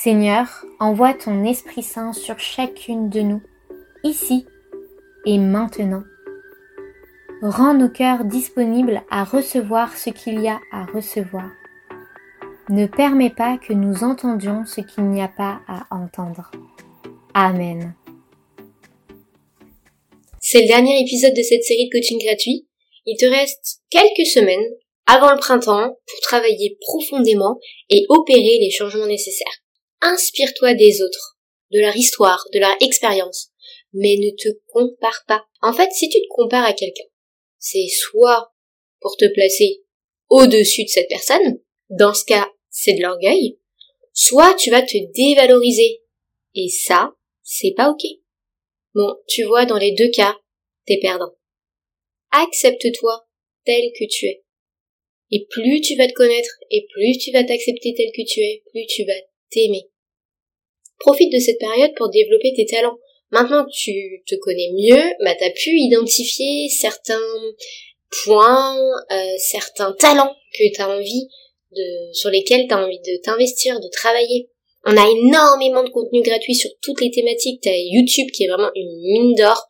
Seigneur, envoie ton Esprit Saint sur chacune de nous, ici et maintenant. Rends nos cœurs disponibles à recevoir ce qu'il y a à recevoir. Ne permets pas que nous entendions ce qu'il n'y a pas à entendre. Amen. C'est le dernier épisode de cette série de coaching gratuit. Il te reste quelques semaines avant le printemps pour travailler profondément et opérer les changements nécessaires. Inspire-toi des autres, de leur histoire, de leur expérience, mais ne te compare pas. En fait, si tu te compares à quelqu'un, c'est soit pour te placer au-dessus de cette personne, dans ce cas, c'est de l'orgueil, soit tu vas te dévaloriser. Et ça, c'est pas ok. Bon, tu vois, dans les deux cas, t'es perdant. Accepte-toi tel que tu es. Et plus tu vas te connaître, et plus tu vas t'accepter tel que tu es, plus tu vas t'aimer. Profite de cette période pour développer tes talents. Maintenant que tu te connais mieux, bah t'as pu identifier certains points, euh, certains talents que t'as envie de, sur lesquels t'as envie de t'investir, de travailler. On a énormément de contenu gratuit sur toutes les thématiques. T'as YouTube qui est vraiment une mine d'or.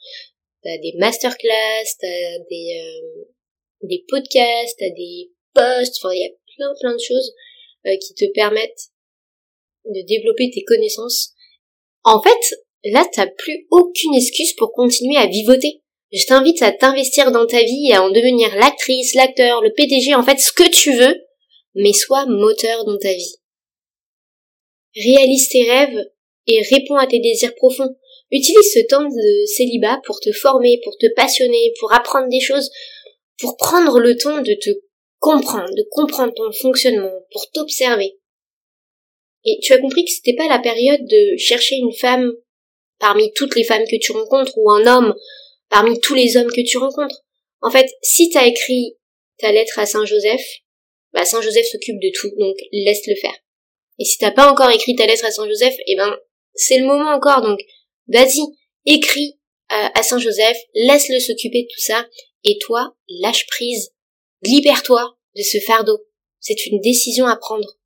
T'as des masterclass, t'as des euh, des podcasts, t'as des posts. Enfin, il y a plein plein de choses euh, qui te permettent de développer tes connaissances. En fait, là, t'as plus aucune excuse pour continuer à vivoter. Je t'invite à t'investir dans ta vie et à en devenir l'actrice, l'acteur, le PDG, en fait, ce que tu veux, mais sois moteur dans ta vie. Réalise tes rêves et réponds à tes désirs profonds. Utilise ce temps de célibat pour te former, pour te passionner, pour apprendre des choses, pour prendre le temps de te comprendre, de comprendre ton fonctionnement, pour t'observer. Et tu as compris que c'était pas la période de chercher une femme parmi toutes les femmes que tu rencontres ou un homme parmi tous les hommes que tu rencontres. En fait, si t'as écrit ta lettre à Saint Joseph, bah Saint Joseph s'occupe de tout, donc laisse le faire. Et si t'as pas encore écrit ta lettre à Saint Joseph, eh ben c'est le moment encore, donc vas-y, écris euh, à Saint Joseph, laisse-le s'occuper de tout ça, et toi, lâche prise, libère-toi de ce fardeau. C'est une décision à prendre.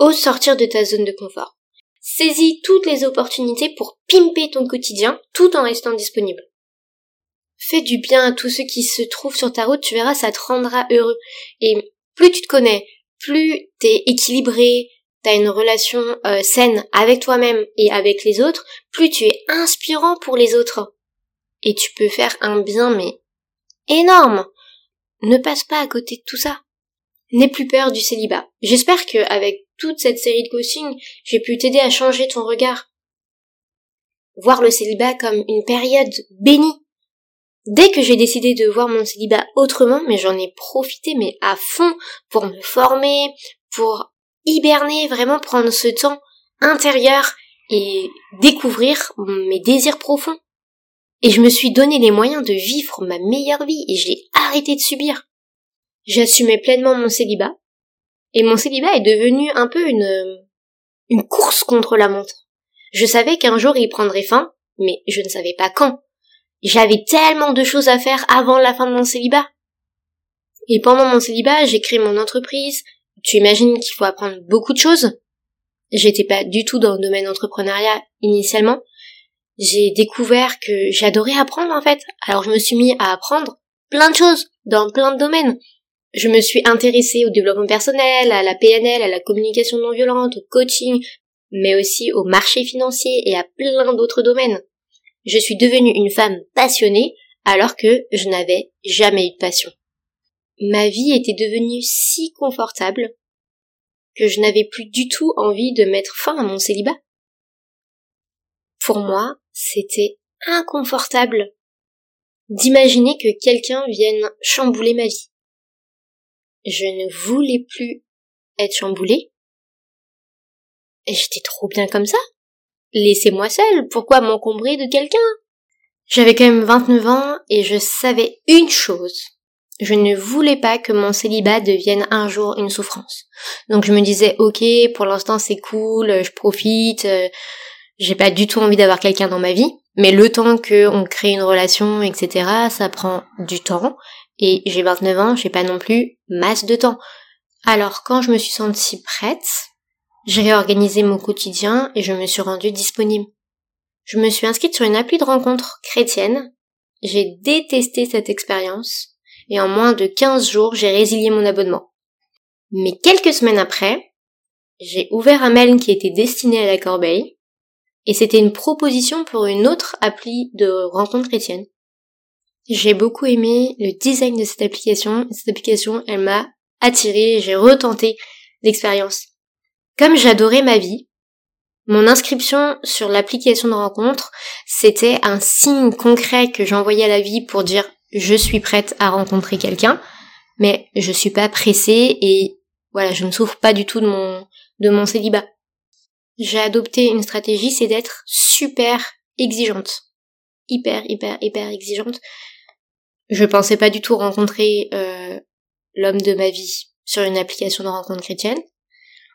Ose sortir de ta zone de confort. Saisis toutes les opportunités pour pimper ton quotidien tout en restant disponible. Fais du bien à tous ceux qui se trouvent sur ta route, tu verras, ça te rendra heureux. Et plus tu te connais, plus t'es équilibré, t'as une relation euh, saine avec toi-même et avec les autres, plus tu es inspirant pour les autres. Et tu peux faire un bien mais énorme. Ne passe pas à côté de tout ça. N'aie plus peur du célibat. J'espère que avec toute cette série de coaching, j'ai pu t'aider à changer ton regard. Voir le célibat comme une période bénie. Dès que j'ai décidé de voir mon célibat autrement, mais j'en ai profité, mais à fond, pour me former, pour hiberner, vraiment prendre ce temps intérieur et découvrir mes désirs profonds. Et je me suis donné les moyens de vivre ma meilleure vie et j'ai arrêté de subir. J'assumais pleinement mon célibat, et mon célibat est devenu un peu une, une course contre la montre. Je savais qu'un jour il prendrait fin, mais je ne savais pas quand. J'avais tellement de choses à faire avant la fin de mon célibat. Et pendant mon célibat, j'ai créé mon entreprise. Tu imagines qu'il faut apprendre beaucoup de choses. J'étais pas du tout dans le domaine entrepreneuriat initialement. J'ai découvert que j'adorais apprendre en fait. Alors je me suis mis à apprendre plein de choses dans plein de domaines. Je me suis intéressée au développement personnel, à la PNL, à la communication non violente, au coaching, mais aussi au marché financier et à plein d'autres domaines. Je suis devenue une femme passionnée alors que je n'avais jamais eu de passion. Ma vie était devenue si confortable que je n'avais plus du tout envie de mettre fin à mon célibat. Pour moi, c'était inconfortable d'imaginer que quelqu'un vienne chambouler ma vie je ne voulais plus être chamboulée. J'étais trop bien comme ça. laissez-moi seule, pourquoi m'encombrer de quelqu'un? J'avais quand même 29 ans et je savais une chose. Je ne voulais pas que mon célibat devienne un jour une souffrance. Donc je me disais, ok, pour l'instant c'est cool, je profite, euh, j'ai pas du tout envie d'avoir quelqu'un dans ma vie, mais le temps qu'on crée une relation, etc., ça prend du temps, et j'ai 29 ans, j'ai pas non plus masse de temps. Alors quand je me suis sentie prête, j'ai réorganisé mon quotidien et je me suis rendue disponible. Je me suis inscrite sur une appli de rencontre chrétienne. J'ai détesté cette expérience et en moins de 15 jours, j'ai résilié mon abonnement. Mais quelques semaines après, j'ai ouvert un mail qui était destiné à la corbeille et c'était une proposition pour une autre appli de rencontre chrétienne. J'ai beaucoup aimé le design de cette application. Cette application, elle m'a attirée, j'ai retenté l'expérience. Comme j'adorais ma vie, mon inscription sur l'application de rencontre, c'était un signe concret que j'envoyais à la vie pour dire je suis prête à rencontrer quelqu'un, mais je suis pas pressée et voilà, je ne souffre pas du tout de mon, de mon célibat. J'ai adopté une stratégie, c'est d'être super exigeante. Hyper, hyper, hyper exigeante. Je pensais pas du tout rencontrer euh, l'homme de ma vie sur une application de rencontre chrétienne.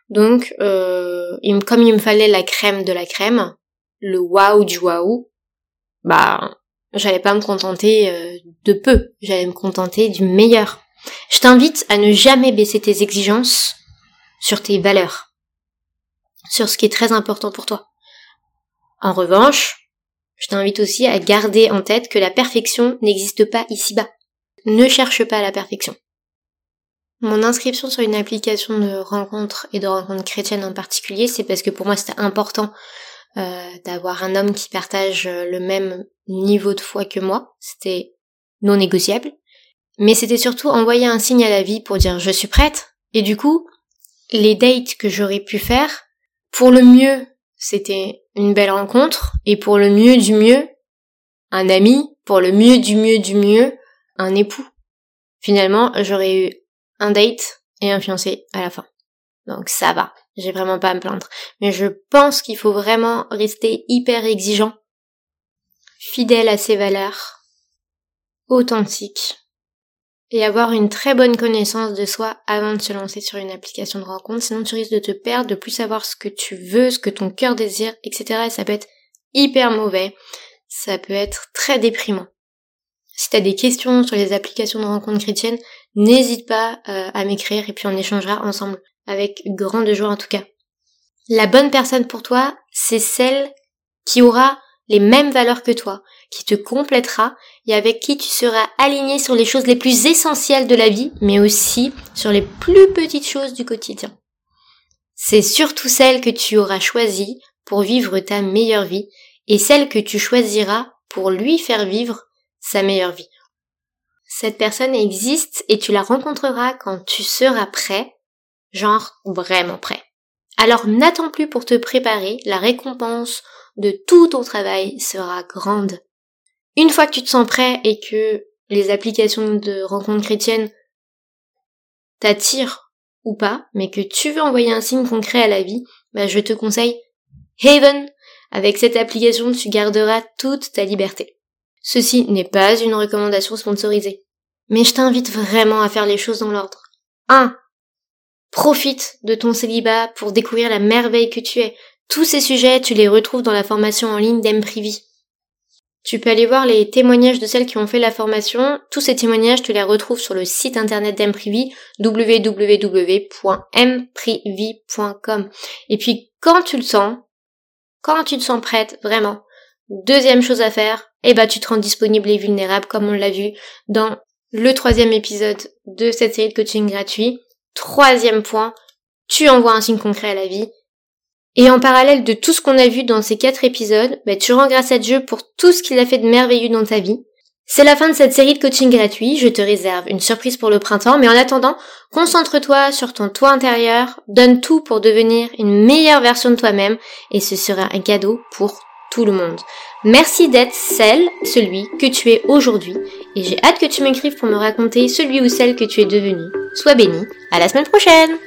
Donc, euh, comme il me fallait la crème de la crème, le waouh du waouh, bah, j'allais pas me contenter euh, de peu, j'allais me contenter du meilleur. Je t'invite à ne jamais baisser tes exigences sur tes valeurs, sur ce qui est très important pour toi. En revanche, je t'invite aussi à garder en tête que la perfection n'existe pas ici-bas. Ne cherche pas la perfection. Mon inscription sur une application de rencontre et de rencontre chrétienne en particulier, c'est parce que pour moi c'était important euh, d'avoir un homme qui partage le même niveau de foi que moi. C'était non négociable. Mais c'était surtout envoyer un signe à la vie pour dire je suis prête. Et du coup, les dates que j'aurais pu faire, pour le mieux, c'était une belle rencontre. Et pour le mieux du mieux, un ami. Pour le mieux du mieux du mieux, un époux. Finalement, j'aurais eu un date et un fiancé à la fin. Donc ça va. J'ai vraiment pas à me plaindre. Mais je pense qu'il faut vraiment rester hyper exigeant fidèle à ses valeurs, authentique, et avoir une très bonne connaissance de soi avant de se lancer sur une application de rencontre, sinon tu risques de te perdre, de plus savoir ce que tu veux, ce que ton cœur désire, etc. Et ça peut être hyper mauvais, ça peut être très déprimant. Si tu as des questions sur les applications de rencontre chrétiennes, n'hésite pas euh, à m'écrire et puis on échangera ensemble, avec grande joie en tout cas. La bonne personne pour toi, c'est celle qui aura les mêmes valeurs que toi, qui te complétera et avec qui tu seras aligné sur les choses les plus essentielles de la vie, mais aussi sur les plus petites choses du quotidien. C'est surtout celle que tu auras choisie pour vivre ta meilleure vie et celle que tu choisiras pour lui faire vivre sa meilleure vie. Cette personne existe et tu la rencontreras quand tu seras prêt, genre vraiment prêt. Alors n'attends plus pour te préparer, la récompense de tout ton travail sera grande. Une fois que tu te sens prêt et que les applications de rencontres chrétiennes t'attirent ou pas, mais que tu veux envoyer un signe concret à la vie, bah je te conseille Haven. Avec cette application, tu garderas toute ta liberté. Ceci n'est pas une recommandation sponsorisée. Mais je t'invite vraiment à faire les choses dans l'ordre. 1. Profite de ton célibat pour découvrir la merveille que tu es. Tous ces sujets, tu les retrouves dans la formation en ligne d'Emprivy. Tu peux aller voir les témoignages de celles qui ont fait la formation. Tous ces témoignages, tu les retrouves sur le site internet d'Emprivy, www.mprivy.com. Et puis, quand tu le sens, quand tu te sens prête, vraiment, deuxième chose à faire, eh ben, tu te rends disponible et vulnérable, comme on l'a vu dans le troisième épisode de cette série de coaching gratuit. Troisième point, tu envoies un signe concret à la vie et en parallèle de tout ce qu'on a vu dans ces quatre épisodes, bah, tu rends grâce à Dieu pour tout ce qu'il a fait de merveilleux dans ta vie. C'est la fin de cette série de coaching gratuit, je te réserve une surprise pour le printemps, mais en attendant, concentre-toi sur ton toit intérieur, donne tout pour devenir une meilleure version de toi-même, et ce sera un cadeau pour tout le monde. Merci d'être celle, celui que tu es aujourd'hui, et j'ai hâte que tu m'écrives pour me raconter celui ou celle que tu es devenu. Sois béni, à la semaine prochaine